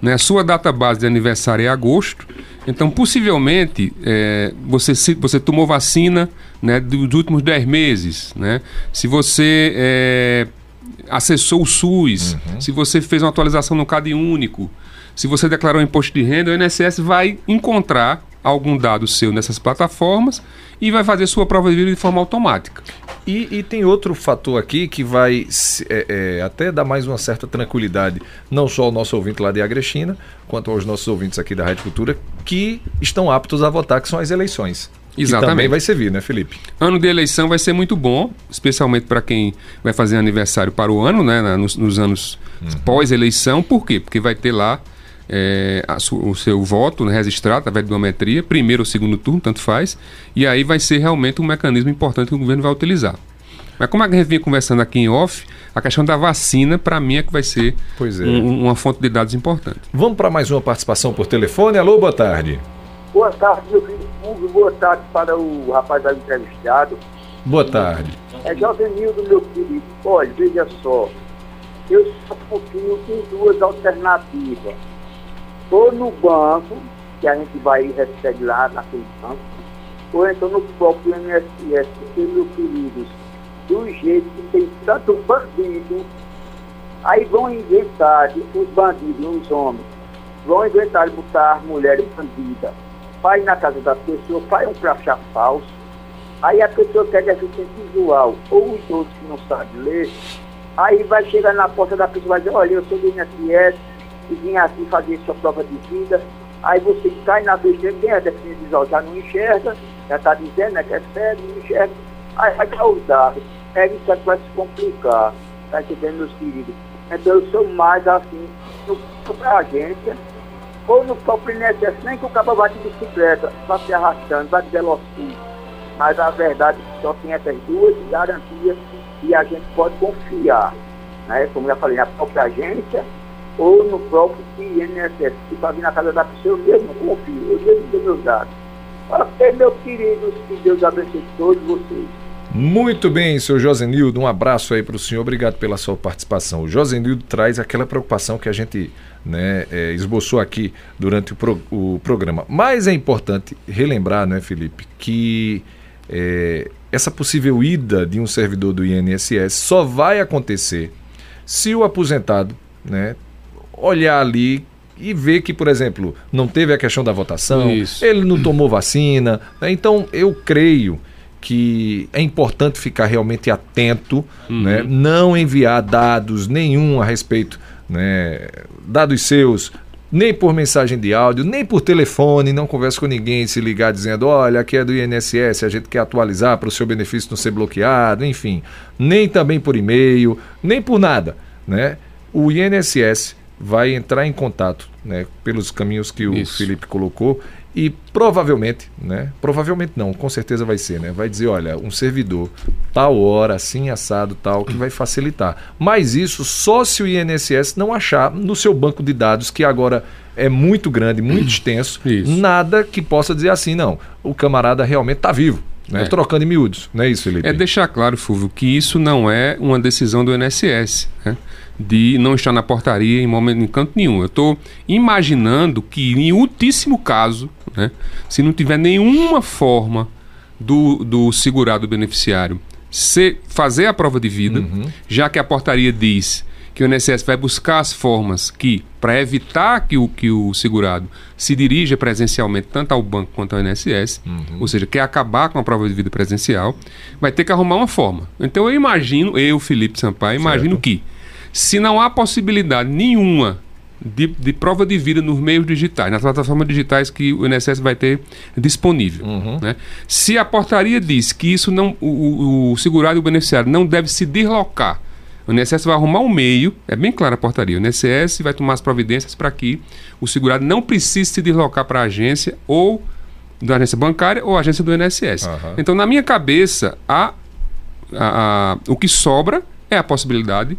Né? Sua data base de aniversário é agosto, então possivelmente é, você, se, você tomou vacina né, dos últimos 10 meses. Né? Se você é, acessou o SUS, uhum. se você fez uma atualização no CAD único, se você declarou imposto de renda, o INSS vai encontrar algum dado seu nessas plataformas e vai fazer sua prova de vida de forma automática. E, e tem outro fator aqui que vai é, é, até dar mais uma certa tranquilidade, não só ao nosso ouvinte lá de Agrechina, quanto aos nossos ouvintes aqui da Rádio Cultura, que estão aptos a votar, que são as eleições. Exatamente. Que também vai servir, né, Felipe? Ano de eleição vai ser muito bom, especialmente para quem vai fazer aniversário para o ano, né, nos, nos anos uhum. pós-eleição. Por quê? Porque vai ter lá é, o seu voto né, registrado através de biometria, primeiro ou segundo turno, tanto faz, e aí vai ser realmente um mecanismo importante que o governo vai utilizar. Mas como a gente vinha conversando aqui em off, a questão da vacina, para mim, é que vai ser é. um, uma fonte de dados importante. Vamos para mais uma participação por telefone. Alô, boa tarde. Boa tarde, meu filho Boa tarde para o rapaz da entrevistado. Boa tarde. É Jovenildo, meu querido. Olha, veja só. Eu um pouquinho com duas alternativas ou no banco, que a gente vai e recebe lá naquele banco, ou então no próprio INSS, porque, queridos, do jeito que tem tanto bandido, aí vão inventar, os bandidos, os homens, vão inventar botar mulheres bandidas, vai na casa da pessoa, faz um crachá falso, aí a pessoa quer deficiência visual, ou os outros que não sabem ler, aí vai chegar na porta da pessoa e vai dizer, olha, eu sou do INSS, e vinha aqui fazer sua prova de vida. Aí você cai na besteira, quem é deficiente visual já não enxerga, já está dizendo né, que é sério, não enxerga. Aí vai causar. É isso que vai se complicar. Está entendendo, meus queridos? Então eu sou mais assim, para agência, ou no próprio INSS, nem que o cabo vá de bicicleta, vai se arrastando, vai de velocímetro. Mas a verdade é que só tem essas duas garantias e a gente pode confiar. Né? Como já falei, na própria agência ou no próprio INSS, que está vindo na casa da pessoa, eu mesmo confio, eu mesmo dou meus dados. Até meus queridos, que Deus abençoe todos vocês. Muito bem, seu Josenildo, um abraço aí para o senhor, obrigado pela sua participação. O Josenildo traz aquela preocupação que a gente né, é, esboçou aqui durante o, pro, o, programa. Mas é importante relembrar, né, Felipe, que é, essa possível ida de um servidor do INSS só vai acontecer se o aposentado né, olhar ali e ver que, por exemplo, não teve a questão da votação, Isso. ele não tomou vacina. Né? Então, eu creio que é importante ficar realmente atento, uhum. né? não enviar dados nenhum a respeito, né? dados seus nem por mensagem de áudio, nem por telefone, não converse com ninguém, se ligar dizendo, olha, aqui é do INSS, a gente quer atualizar para o seu benefício não ser bloqueado, enfim, nem também por e-mail, nem por nada, né? O INSS vai entrar em contato, né, pelos caminhos que o Isso. Felipe colocou e provavelmente, né? Provavelmente não, com certeza vai ser, né? Vai dizer, olha, um servidor, tal hora, assim, assado, tal, que vai facilitar. Mas isso só se o INSS não achar no seu banco de dados, que agora é muito grande, muito extenso, isso. nada que possa dizer assim, não, o camarada realmente está vivo. Né? É. Trocando em miúdos, não é isso, Felipe? É deixar claro, Fulvio, que isso não é uma decisão do INSS. Né? De não estar na portaria em momento em canto nenhum. Eu estou imaginando que, em ultíssimo caso, né, se não tiver nenhuma forma do, do segurado beneficiário se, fazer a prova de vida, uhum. já que a portaria diz que o INSS vai buscar as formas que, para evitar que o, que o segurado se dirija presencialmente tanto ao banco quanto ao INSS, uhum. ou seja, quer acabar com a prova de vida presencial, vai ter que arrumar uma forma. Então eu imagino, eu, Felipe Sampaio, imagino certo. que se não há possibilidade nenhuma de, de, prova de vida nos meios digitais, nas plataformas digitais que o INSS vai ter disponível. Uhum. Né? Se a portaria diz que isso não, o, o, segurado e o beneficiário não deve se deslocar, o INSS vai arrumar um meio, é bem clara a portaria, o INSS vai tomar as providências para que o segurado não precise se deslocar para a agência ou da agência bancária ou agência do INSS. Uhum. Então, na minha cabeça, a, a, a, o que sobra é a possibilidade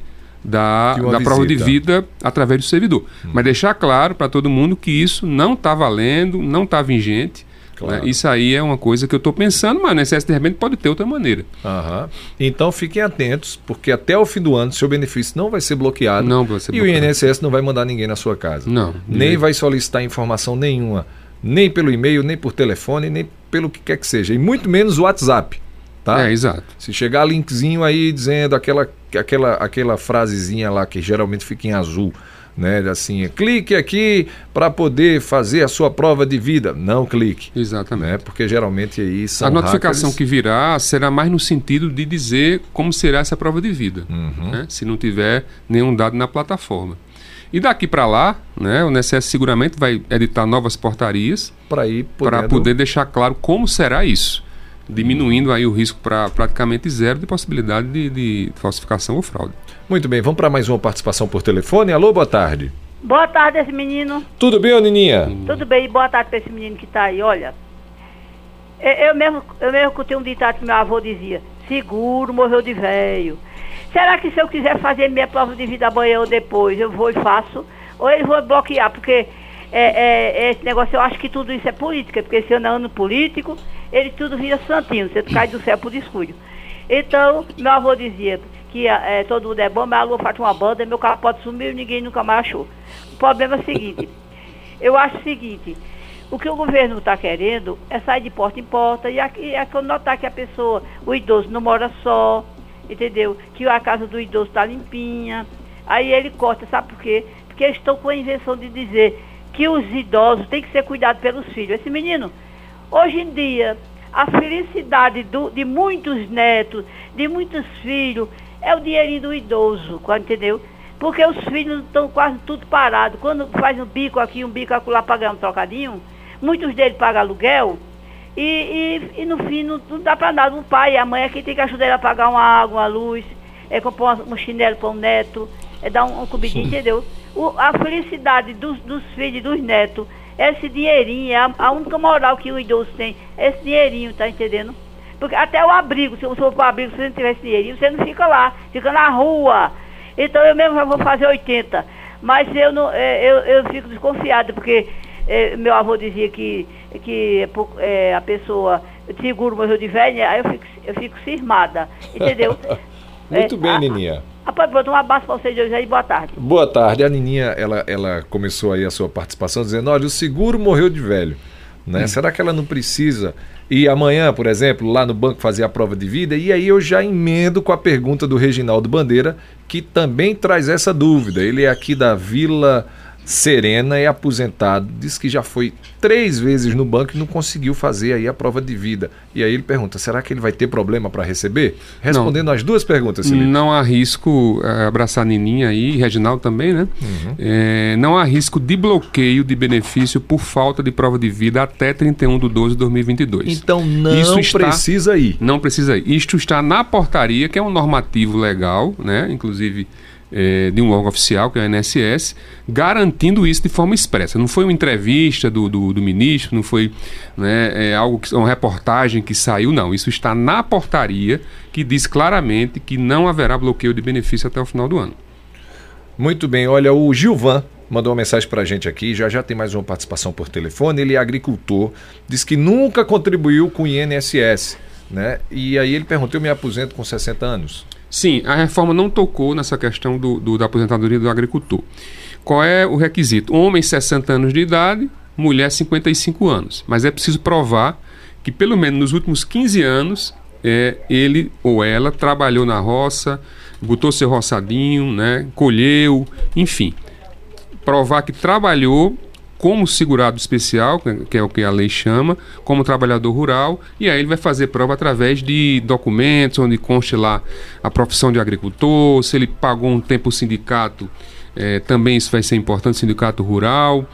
da, da prova de vida através do servidor. Hum. Mas deixar claro para todo mundo que isso não está valendo, não está vigente. Né? Claro. Né? Isso aí é uma coisa que eu estou pensando, mas o INSS de repente pode ter outra maneira. Aham. Então fiquem atentos, porque até o fim do ano seu benefício não vai ser bloqueado. Não vai ser e bloqueado. o INSS não vai mandar ninguém na sua casa. Não. Nem vai solicitar informação nenhuma, nem pelo e-mail, nem por telefone, nem pelo que quer que seja. E muito menos o WhatsApp. Tá? É, exato. Se chegar linkzinho aí dizendo aquela, aquela, aquela frasezinha lá que geralmente fica em azul, né? Assim, clique aqui para poder fazer a sua prova de vida. Não clique. Exatamente. Né? Porque geralmente aí são A notificação hackers... que virá será mais no sentido de dizer como será essa prova de vida, uhum. né? se não tiver nenhum dado na plataforma. E daqui para lá, né, o INSS seguramente vai editar novas portarias para poder deixar claro como será isso diminuindo aí o risco para praticamente zero de possibilidade de, de, falsificação ou fraude. Muito bem, vamos para mais uma participação por telefone. Alô, boa tarde. Boa tarde, esse menino. Tudo bem, ô Nininha? Tudo bem, boa tarde para esse menino que está aí. Olha, eu mesmo, eu mesmo escutei um ditado que meu avô dizia: seguro morreu de velho. Será que se eu quiser fazer minha prova de vida amanhã ou depois, eu vou e faço? Ou eles vão bloquear? Porque é, é, esse negócio, eu acho que tudo isso é política, porque se eu não ano político, ele tudo vira santinho, você cai do céu por descuido. Então, meu avô dizia que é, todo mundo é bom, mas a lua faz uma banda, meu carro pode sumir e ninguém nunca mais achou. O problema é o seguinte, eu acho o seguinte, o que o governo está querendo é sair de porta em porta e aqui é notar que a pessoa, o idoso não mora só, entendeu? Que a casa do idoso está limpinha. Aí ele corta, sabe por quê? Porque eles estão com a invenção de dizer que os idosos têm que ser cuidados pelos filhos. Esse menino, hoje em dia, a felicidade do, de muitos netos, de muitos filhos, é o dinheirinho do idoso, entendeu? Porque os filhos estão quase tudo parados. Quando faz um bico aqui, um bico lá para ganhar um trocadinho, muitos deles pagam aluguel e, e, e no fim não, não dá para nada. O pai e a mãe é quem tem que ajudar ele a pagar uma água, uma luz, é comprar um chinelo para um neto, é dar um, um comidinho, entendeu? o, a felicidade dos, dos filhos dos netos, esse dinheirinho, é a, a, única moral que o idoso tem, é esse dinheirinho, tá entendendo? Porque até o abrigo, se você for para o abrigo, se você não tiver esse dinheirinho, você não fica lá, fica na rua. Então eu mesmo já vou fazer 80. Mas eu não, é, eu, eu fico desconfiado, porque meu avô dizia que, que é, a pessoa seguro morreu de velha, aí eu fico, eu fico cismada, entendeu? Muito é, bem, a, Nininha. Rapaz, pronto, um abraço para vocês hoje aí, boa tarde. Boa tarde. A Nininha, ela, ela começou aí a sua participação dizendo, olha, o seguro morreu de velho. Né? Hum. Será que ela não precisa ir amanhã, por exemplo, lá no banco fazer a prova de vida? E aí eu já emendo com a pergunta do Reginaldo Bandeira, que também traz essa dúvida. Ele é aqui da Vila Serena é aposentado, diz que já foi três vezes no banco e não conseguiu fazer aí a prova de vida. E aí ele pergunta: será que ele vai ter problema para receber? Respondendo não, as duas perguntas, Felipe. Não há risco, é, abraçar a Nininha aí, Reginaldo também, né? Uhum. É, não há risco de bloqueio de benefício por falta de prova de vida até 31 de 12 de 2022. Então não Isso está, precisa ir. Não precisa ir. Isto está na portaria, que é um normativo legal, né? Inclusive é, de um órgão oficial, que é o INSS, garantindo isso de forma expressa. Não foi uma entrevista do, do, do ministro, não foi né, é algo que, uma reportagem que saiu, não. Isso está na portaria que diz claramente que não haverá bloqueio de benefício até o final do ano. Muito bem, olha, o Gilvan mandou uma mensagem para a gente aqui, já já tem mais uma participação por telefone, ele é agricultor, diz que nunca contribuiu com o INSS, né? E aí ele perguntou, eu me aposento com 60 anos. Sim, a reforma não tocou nessa questão do, do, da aposentadoria do agricultor. Qual é o requisito? Homem 60 anos de idade, mulher 55 anos. Mas é preciso provar que pelo menos nos últimos 15 anos é, ele ou ela trabalhou na roça, botou seu roçadinho, né, colheu, enfim. Provar que trabalhou como segurado especial, que é o que a lei chama, como trabalhador rural, e aí ele vai fazer prova através de documentos, onde conste lá a profissão de agricultor, se ele pagou um tempo o sindicato, é, também isso vai ser importante, sindicato rural,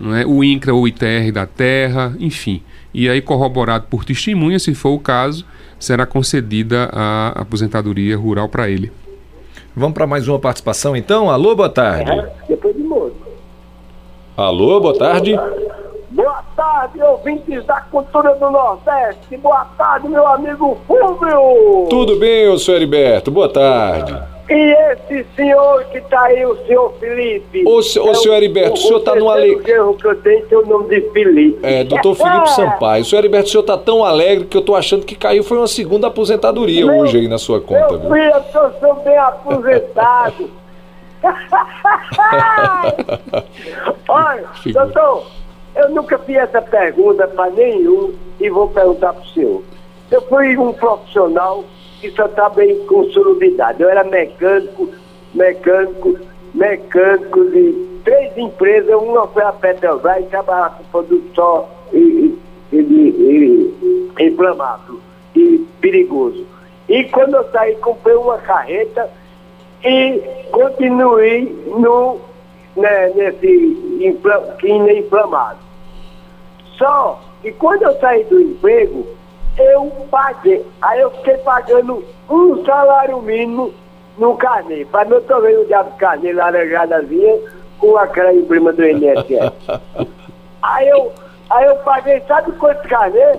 não é? o INCRA ou ITR da terra, enfim. E aí, corroborado por testemunha, se for o caso, será concedida a aposentadoria rural para ele. Vamos para mais uma participação então? Alô, boa tarde. É, depois de. Alô, boa tarde. Boa tarde, ouvintes da cultura do Nordeste. Boa tarde, meu amigo Fúvio. Tudo bem, senhor Heriberto? Boa tarde. E esse senhor que tá aí, o senhor Felipe? Ô, é senhor Heriberto, o, o senhor tá numa alegre. O que eu tenho tem o nome de Felipe. É, doutor Felipe Sampaio. Senhor Heriberto, o senhor tá tão alegre que eu tô achando que caiu foi uma segunda aposentadoria meu, hoje aí na sua conta. Meu filho, eu sou bem aposentado. Olha, doutor, eu nunca fiz essa pergunta para nenhum e vou perguntar para o senhor. Eu fui um profissional que só trabalhei com solubilidade. Eu era mecânico, mecânico, mecânico de três empresas. Uma foi a Petrobras, e trabalhava com produto só e, e, e, e inflamável e perigoso. E quando eu saí, comprei uma carreta e continuei no, né, nesse infla, quina inflamado. Só que quando eu saí do emprego, eu paguei, aí eu fiquei pagando um salário mínimo no carnê. Para meu vendo o diabo carnê laranjadazinha com a creme prima do INSS. aí eu, aí eu paguei, sabe quanto carnê?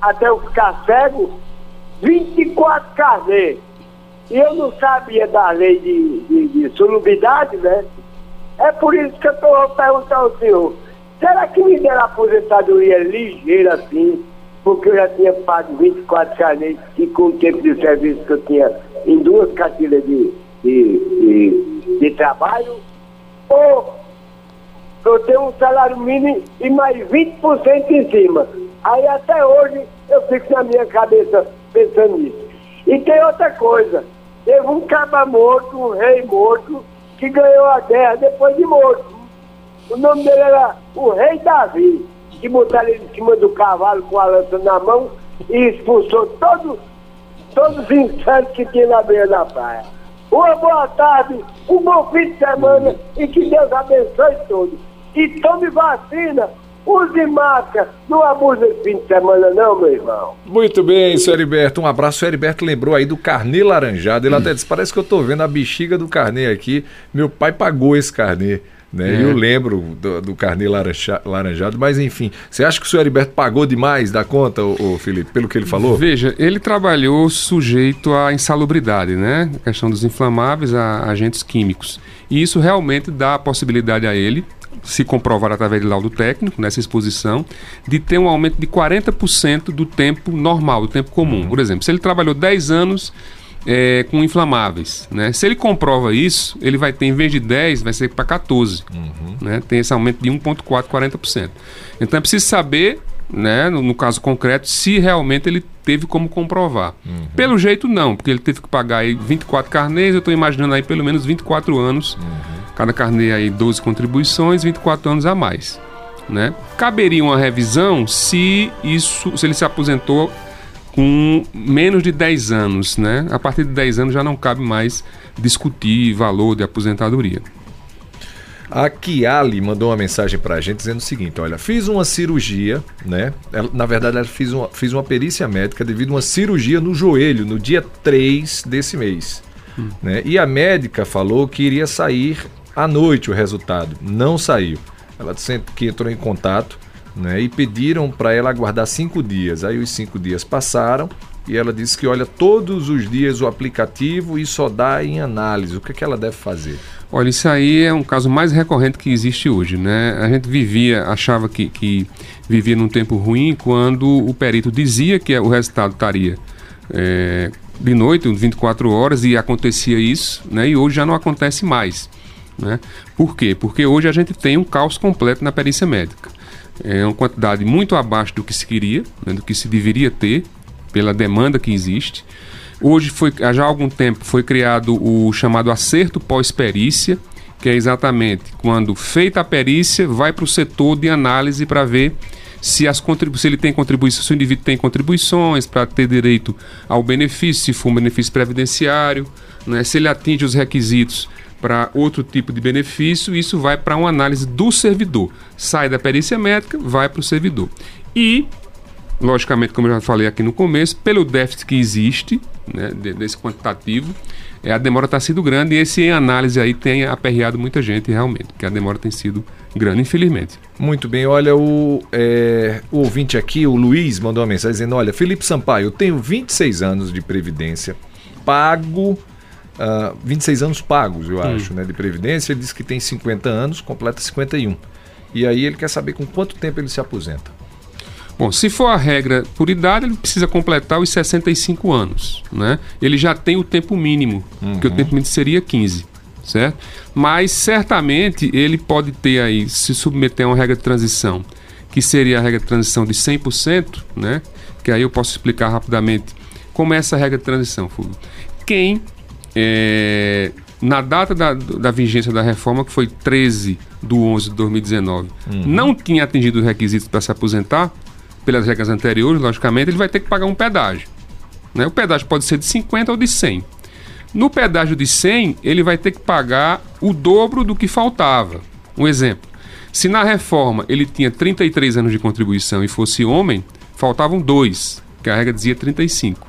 Até eu ficar cego? 24 carnê e eu não sabia da lei de, de, de né? É por isso que eu estou perguntando ao senhor, será que me deram aposentadoria ligeira assim, porque eu já tinha pago 24 carnês e com o tempo de serviço que eu tinha em duas cartilhas de, de, de, de trabalho, ou eu tenho um salário mínimo e mais 20% em cima. Aí até hoje eu fico na minha cabeça pensando nisso. E tem outra coisa, Teve um caba morto, um rei morto, que ganhou a guerra depois de morto. O nome dele era o Rei Davi, que botaram ele em cima do cavalo com a lança na mão e expulsou todos, todos os insanos que tinha na beira da praia. Uma boa tarde, um bom fim de semana e que Deus abençoe todos. E tome vacina Use máscara, não abuse esse fim de semana não, meu irmão. Muito bem, senhor Heriberto, um abraço. O Heriberto lembrou aí do carnê laranjado. Ele hum. até disse, parece que eu tô vendo a bexiga do carnê aqui. Meu pai pagou esse carnê. Né? É. Eu lembro do, do carnê laranja, laranjado, mas enfim, você acha que o senhor Heriberto pagou demais da conta, ô, ô, Felipe, pelo que ele falou? Veja, ele trabalhou sujeito à insalubridade, né? A questão dos inflamáveis, a agentes químicos. E isso realmente dá a possibilidade a ele se comprovar através de laudo técnico, nessa exposição, de ter um aumento de 40% do tempo normal, do tempo comum. Uhum. Por exemplo, se ele trabalhou 10 anos é, com inflamáveis, né? se ele comprova isso, ele vai ter, em vez de 10, vai ser para 14. Uhum. Né? Tem esse aumento de 1,4%, 40%. Então é preciso saber né, no, no, caso concreto, se realmente ele teve como comprovar. Uhum. Pelo jeito, não, porque ele teve que pagar aí 24 carnês, eu estou imaginando aí pelo menos 24 anos uhum Cada carnê aí 12 contribuições, 24 anos a mais. Né? Caberia uma revisão se isso, se ele se aposentou com menos de 10 anos, né? A partir de 10 anos já não cabe mais discutir valor de aposentadoria. A Kiali mandou uma mensagem pra gente dizendo o seguinte: olha, fiz uma cirurgia, né? Ela, na verdade, ela fiz uma, fiz uma perícia médica devido a uma cirurgia no joelho no dia 3 desse mês. Hum. Né? E a médica falou que iria sair à noite o resultado. Não saiu. Ela disse que entrou em contato né? e pediram para ela aguardar cinco dias. Aí os cinco dias passaram e ela disse que olha todos os dias o aplicativo e só dá em análise. O que, é que ela deve fazer? Olha, isso aí é um caso mais recorrente que existe hoje, né? A gente vivia, achava que, que vivia num tempo ruim quando o perito dizia que o resultado estaria é, de noite, 24 horas, e acontecia isso, né? E hoje já não acontece mais, né? Por quê? Porque hoje a gente tem um caos completo na perícia médica. É uma quantidade muito abaixo do que se queria, né? do que se deveria ter, pela demanda que existe. Hoje, foi, já há algum tempo, foi criado o chamado acerto pós-perícia, que é exatamente quando feita a perícia, vai para o setor de análise para ver se, as se ele tem contribuições, se o indivíduo tem contribuições para ter direito ao benefício, se for um benefício previdenciário, né, se ele atinge os requisitos para outro tipo de benefício, isso vai para uma análise do servidor. Sai da perícia médica, vai para o servidor. E logicamente, como eu já falei aqui no começo, pelo déficit que existe, né, desse quantitativo, é, a demora está sendo grande e esse em análise aí tem aperreado muita gente realmente, porque a demora tem sido grande, infelizmente. Muito bem, olha, o, é, o ouvinte aqui, o Luiz, mandou uma mensagem dizendo, olha, Felipe Sampaio, eu tenho 26 anos de Previdência, pago, uh, ah, 26 anos pagos, eu hum. acho, né, de Previdência, ele diz que tem 50 anos, completa 51. E aí ele quer saber com quanto tempo ele se aposenta. Bom, se for a regra por idade, ele precisa completar os 65 anos, né? Ele já tem o tempo mínimo, uhum. que o tempo mínimo seria 15, certo? Mas certamente ele pode ter aí, se submeter a uma regra de transição, que seria a regra de transição de 100%, né? Que aí eu posso explicar rapidamente como é essa regra de transição, Fulvio. Quem, é, na data da, da vigência da reforma, que foi 13 de 11 de 2019, uhum. não tinha atingido os requisitos para se aposentar, pelas regras anteriores, logicamente, ele vai ter que pagar um pedágio. Né? O pedágio pode ser de 50 ou de 100. No pedágio de 100, ele vai ter que pagar o dobro do que faltava. Um exemplo: se na reforma ele tinha 33 anos de contribuição e fosse homem, faltavam dois, que a regra dizia 35.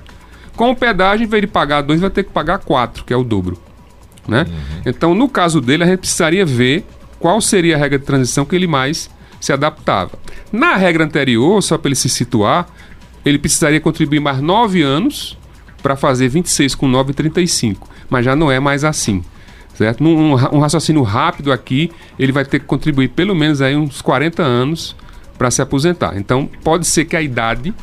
Com o pedágio, em vez de pagar dois, vai ter que pagar quatro, que é o dobro. Né? Uhum. Então, no caso dele, a gente precisaria ver qual seria a regra de transição que ele mais se adaptava. Na regra anterior, só para ele se situar, ele precisaria contribuir mais 9 anos para fazer 26 com 9, 35. Mas já não é mais assim. Certo? Num, um raciocínio rápido aqui, ele vai ter que contribuir pelo menos aí uns 40 anos para se aposentar. Então, pode ser que a idade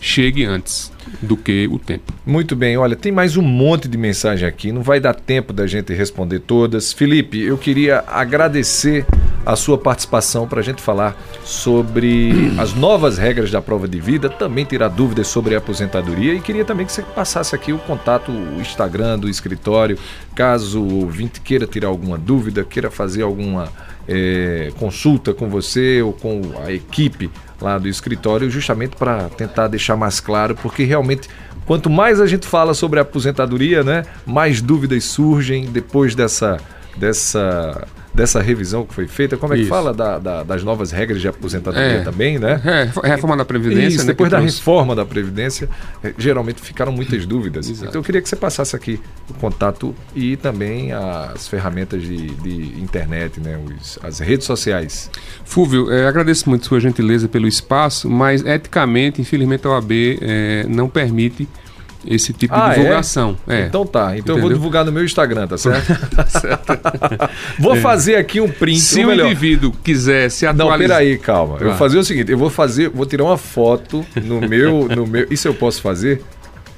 chegue antes do que o tempo. Muito bem, olha, tem mais um monte de mensagem aqui, não vai dar tempo da gente responder todas. Felipe, eu queria agradecer a sua participação para a gente falar sobre as novas regras da prova de vida, também tirar dúvidas sobre a aposentadoria e queria também que você passasse aqui o contato, o Instagram do escritório, caso o ouvinte queira tirar alguma dúvida, queira fazer alguma é, consulta com você ou com a equipe lá do escritório, justamente para tentar deixar mais claro, porque realmente quanto mais a gente fala sobre a aposentadoria, né, mais dúvidas surgem depois dessa dessa dessa revisão que foi feita. Como é que Isso. fala da, da, das novas regras de aposentadoria é. também, né? É, reforma da Previdência. Isso, né, depois da trouxe... reforma da Previdência, é, geralmente ficaram muitas dúvidas. Exato. Então eu queria que você passasse aqui o contato e também as ferramentas de, de internet, né? Os, as redes sociais. Fúvio, é, agradeço muito sua gentileza pelo espaço, mas eticamente, infelizmente, a OAB é, não permite esse tipo ah, de é? divulgação. É? É. Então tá. Então Entendeu? eu vou divulgar no meu Instagram, tá certo? tá certo. vou é. fazer aqui um print. Se o indivíduo quiser se atualizar. Não, peraí, calma. Eu vou fazer o seguinte: eu vou fazer, vou tirar uma foto no meu. No meu isso eu posso fazer?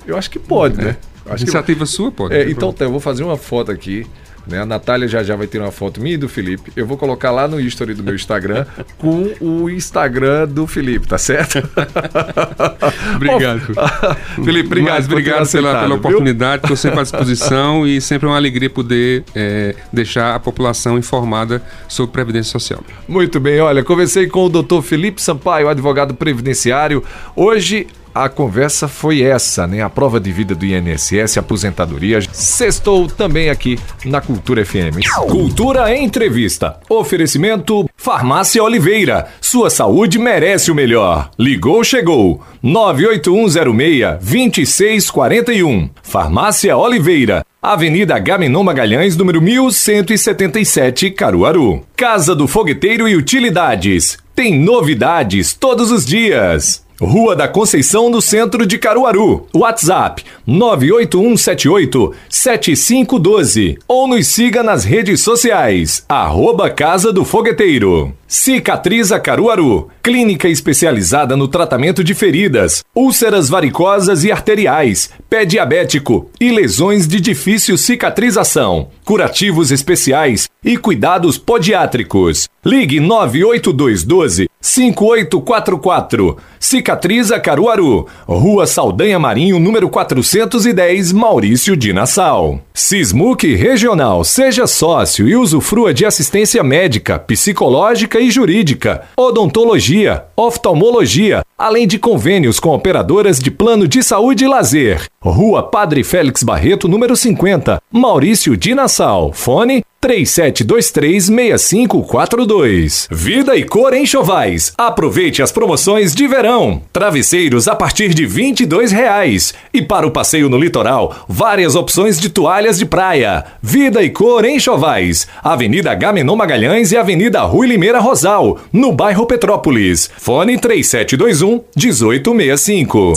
Eu acho que pode, né? Acho Iniciativa que... sua pode. É, então tá, eu vou fazer uma foto aqui né? A Natália já já vai ter uma foto minha e do Felipe. Eu vou colocar lá no history do meu Instagram com o Instagram do Felipe, tá certo? obrigado. Felipe, obrigado. Mas, obrigado pela, pela oportunidade, estou sempre à disposição e sempre é uma alegria poder é, deixar a população informada sobre Previdência Social. Muito bem, olha, conversei com o doutor Felipe Sampaio, advogado previdenciário. Hoje a conversa foi essa, né? A prova de vida do INSS, aposentadoria. Sextou também aqui na Cultura FM. Cultura Entrevista. Oferecimento Farmácia Oliveira. Sua saúde merece o melhor. Ligou, chegou. 98106-2641. Farmácia Oliveira. Avenida Gaminon Magalhães, número 1177, Caruaru. Casa do Fogueteiro e Utilidades. Tem novidades todos os dias. Rua da Conceição, no centro de Caruaru. WhatsApp 98178-7512 ou nos siga nas redes sociais. Arroba Casa do Fogueteiro. Cicatriza Caruaru, clínica especializada no tratamento de feridas, úlceras varicosas e arteriais, pé diabético e lesões de difícil cicatrização, curativos especiais e cuidados podiátricos. Ligue 98212 5844. Cicatriza Caruaru, Rua Saldanha Marinho, número 410, Maurício de Nassau. Sismuc Regional, seja sócio e usufrua de assistência médica, psicológica e jurídica, odontologia, oftalmologia, além de convênios com operadoras de plano de saúde e lazer. Rua Padre Félix Barreto, número 50, Maurício de Nassau. Fone 37236542. Vida e cor em Chovais. Aproveite as promoções de verão. Travesseiros a partir de R$ reais. E para o passeio no litoral, várias opções de toalhas de praia. Vida e cor em Chovais. Avenida Gamenon Magalhães e Avenida Rui Limeira Rosal, no bairro Petrópolis. Fone 3721 1865.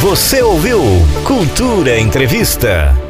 Você ouviu Cultura Entrevista.